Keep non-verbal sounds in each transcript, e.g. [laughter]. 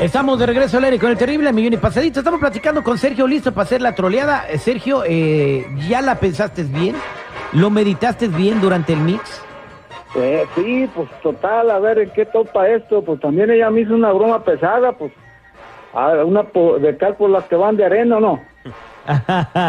Estamos de regreso al con el terrible millón y pasadito. Estamos platicando con Sergio, listo para hacer la troleada. Eh, Sergio, eh, ¿ya la pensaste bien? ¿Lo meditaste bien durante el mix? Eh, sí, pues total, a ver en qué topa esto. Pues también ella me hizo una broma pesada, pues a una de cal por las que van de arena, ¿o no?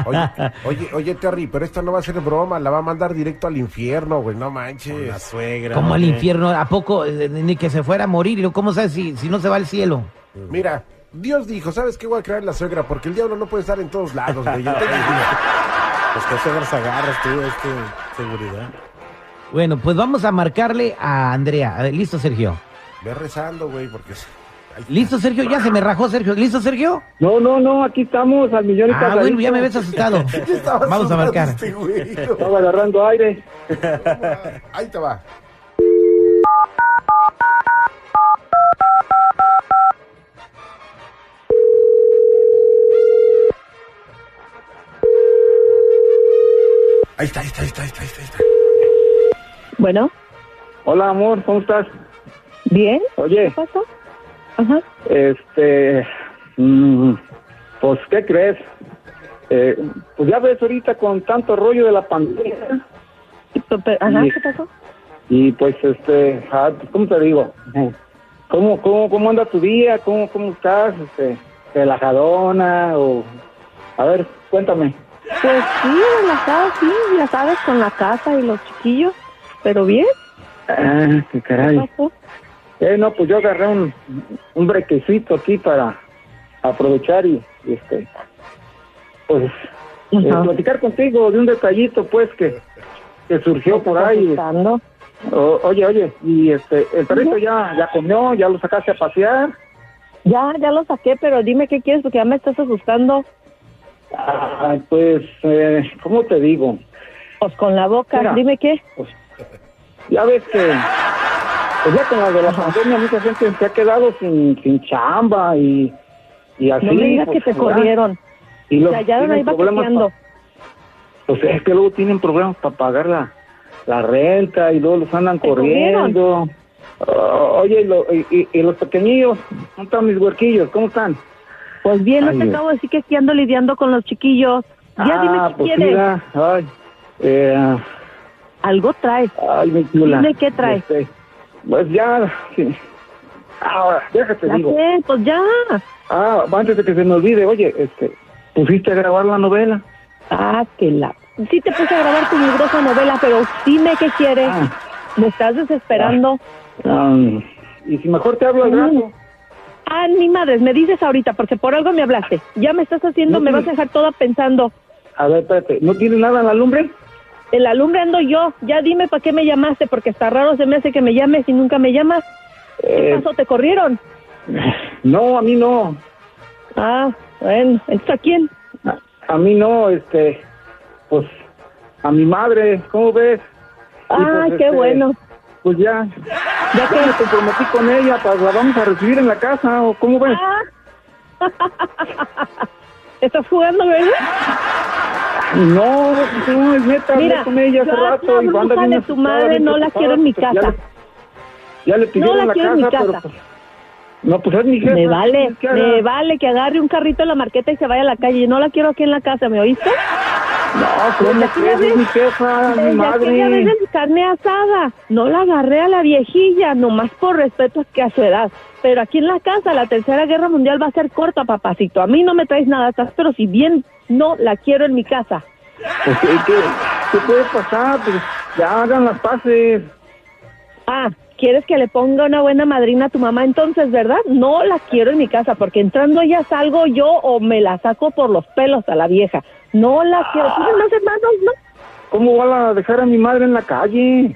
Oye, [laughs] oye, oye, Terry, pero esta no va a ser broma, la va a mandar directo al infierno, güey, no manches. La suegra. Como al infierno, ¿a poco eh, ni que se fuera a morir? ¿Y luego ¿Cómo sabes si, si no se va al cielo? Mira, Dios dijo, ¿sabes qué voy a crear la suegra? Porque el diablo no puede estar en todos lados, güey. Entonces, [laughs] Pues qué suegras agarras tú, este, seguridad. Bueno, pues vamos a marcarle a Andrea. A ver, ¿Listo, Sergio? ve rezando, güey, porque... ¿Listo, Sergio? Ya se me rajó, Sergio. ¿Listo, Sergio? No, no, no, aquí estamos al millón y Ah, pasadito. bueno, ya me ves asustado. [laughs] ¿qué estaba Vamos a marcar. este? [laughs] Estaba agarrando aire. [laughs] Ahí te va. Ahí está, ahí está, ahí está, ahí está, ahí está, ahí está. Bueno, Hola, amor, ¿cómo estás? bien, Oye, ¿qué pasó? Ajá, este... mm, pues, ¿qué crees? Eh, pues ya ves ahorita con tanto rollo de la pandemia ajá. ¿qué pasó? y pues, este, ah, ¿cómo te digo? ¿Cómo, cómo, cómo anda tu día? ¿Cómo, cómo estás? Este, ¿Relajadona o...? A ver, cuéntame. Pues sí, relajado, sí, ya sabes, con la casa y los chiquillos, pero bien, Ah, qué ¿qué caray. pasó? Eh, no, pues yo agarré un, un brequecito aquí para aprovechar y, y, este, pues, eh, platicar contigo de un detallito, pues, que, que surgió por ¿Estás ahí. O- oye, oye, y este, el perrito ya, ya comió, ya lo sacaste a pasear. Ya, ya lo saqué, pero dime qué quieres porque ya me estás asustando. Ay, pues, eh, ¿cómo te digo? Pues con la boca, Mira. dime qué. Pues, ya ves que, pues ya con la de la pandemia, mucha gente se ha quedado sin, sin chamba y, y así. no me digas pues, que te corrieron. Y O luego sea, ya no tienen iba problemas cojeando. pa- Pues es que luego tienen problemas para pagar la, la renta y luego los andan ¿Te corriendo. Ah, oye, y, lo- y- y- los pequeñillos, ¿cómo están mis huerquillos? ¿Cómo están? Pues bien, no te acabo de decir que aquí ando lidiando con los chiquillos. Ya dime ah, qué pues quieres. mira, ay, eh, Algo traes. ay, mi chula. Dime qué trae. Este, pues ya, sí. ahora, déjate Ya digo. sé, pues ya. Ah, antes de que se me olvide, oye, este, pusiste a grabar la novela. Ah, que la... Sí te puse a grabar tu librosa novela, pero dime qué quieres. Ah. Me estás desesperando. Ah, y si mejor te hablo al rato. Ah, ni madres, me dices ahorita, porque por algo me hablaste. Ya me estás haciendo, No me vas a dejar toda pensando. A ver, espérate, ¿no tiene nada en la lumbre? El alumbre ando yo. Ya dime para qué me llamaste, porque está raro se me hace que me llames y nunca me llamas. ¿Qué Eh, pasó? ¿Te corrieron? [laughs] no, a mí no. Ah, bueno, entonces ¿a quién? A, a mí no, este, pues, a mi madre, ¿cómo ves? Ah, pues, qué este, bueno. Pues ya, Ya ya me comprometí con ella, pues la vamos a recibir en la casa, ¿o cómo ves? Ah. [laughs] ¿Estás jugando, verdad? [laughs] No, no, es neta, hablé Mira, con ella hace rato y la anda bruja bien de tu madre no la preocupada, quiero en mi pues, casa. Ya le pidieron la la, quiero en mi casa, pues, no, pues es mi jefa. Me vale, me vale que agarre un carrito en la marqueta y se vaya a la calle. No la quiero aquí en la casa, ¿me oíste? No, ¿cómo Desde crees? aquella Es mi vez- jefa, mi Desde aquella vez madre. de mi carne asada. No la agarré a la viejilla, nomás por respeto que a su edad. Pero aquí en la casa la tercera guerra mundial va a ser corta, papacito. A mí no me traes nada atrás, pero si bien no la quiero en mi casa. Pues, ¿qué, qué, qué puede pasar? Pues ya hagan las paces. Ah, ¿quieres que le ponga una buena madrina a tu mamá entonces, verdad? No la quiero en mi casa, porque entrando ella salgo yo o me la saco por los pelos a la vieja. No la quiero. ¿Tienes más hermanos, no? ¿Cómo van a dejar a mi madre en la calle?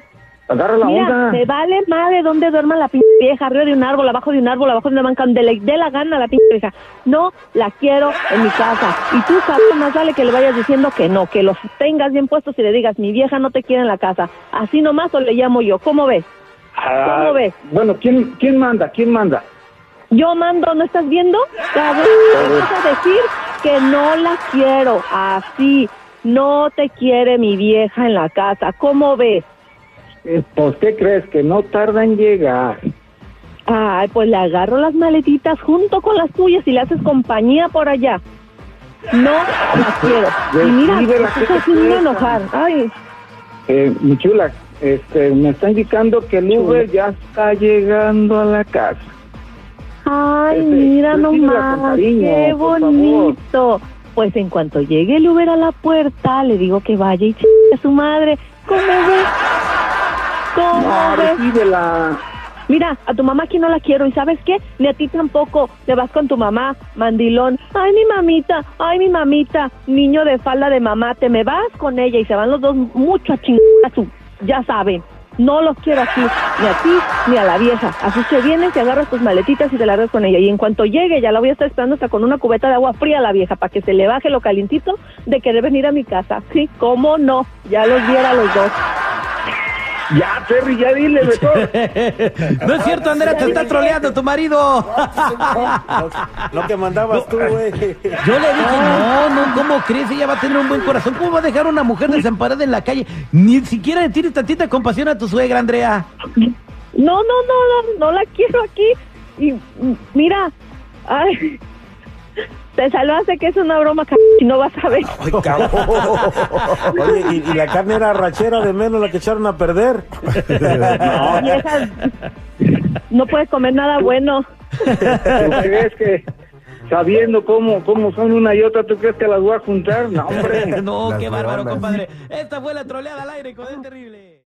Agarra la Mira, onda. me vale madre dónde duerma la pinche vieja, arriba de un árbol, abajo de un árbol, abajo de una banca, donde le dé la gana a la pinche vieja. No la quiero en mi casa. Y tú, cabrón, más vale que le vayas diciendo que no, que los tengas bien puestos y le digas, mi vieja no te quiere en la casa. Así nomás o le llamo yo. ¿Cómo ves? Ah, ¿Cómo ves? Bueno, ¿quién, ¿quién manda? ¿Quién manda? Yo mando, ¿no estás viendo? Me vas a decir que no la quiero. Así. No te quiere mi vieja en la casa. ¿Cómo ves? Eh, ¿Por qué crees que no tarda en llegar? Ay, pues le agarro las maletitas junto con las tuyas y le haces compañía por allá. No la quiero. Y mira, Decídela, [laughs] me ¿qué estás haciendo enojar. Ay, Eh, mi chula, este, me está indicando que el Uber ya está llegando a la casa. ay, Este, mira nomás, cariño, qué bonito. Pues en cuanto llegue el Uber a la puerta, le digo que vaya y ch a su madre. ¿Cómo [laughs] ves? ¿Cómo No, ves? Mira, a tu mamá aquí no la quiero y ¿sabes qué? Ni a ti tampoco. Te vas con tu mamá, mandilón. Ay, mi mamita, ay, mi mamita, niño de falda de mamá, te me vas con ella y se van los dos mucho a chingar a su... Ya saben, no los quiero aquí, ni a ti ni a la vieja. Así que vienes y agarras tus maletitas y te largas con ella. Y en cuanto llegue, ya la voy a estar esperando hasta con una cubeta de agua fría a la vieja para que se le baje lo calientito de querer venir a mi casa. Sí, cómo no, ya los viera los dos. Ya, Terry, ya dile, mejor. [laughs] No es cierto, Andrea, te está troleando tu marido. Lo que mandabas tú, güey. Yo le dije, no, no, ¿cómo crees? Ella va a tener un buen corazón. ¿Cómo va a dejar a una mujer desamparada en la calle? Ni siquiera le tienes tantita compasión a tu suegra, Andrea. No, no, no, no, no la quiero aquí. Y mira, ay, te salvaste que es una broma, c y no vas a ver. [laughs] Ay, cabrón. [laughs] Oye, ¿y, y la carne era rachera de menos la que echaron a perder. [laughs] Vieja, no puedes comer nada bueno. ¿Tú crees que sabiendo cómo, cómo son una y otra, tú crees que las voy a juntar? No, hombre. No, Las qué bárbaro, compadre. Esta fue la troleada al aire con el terrible.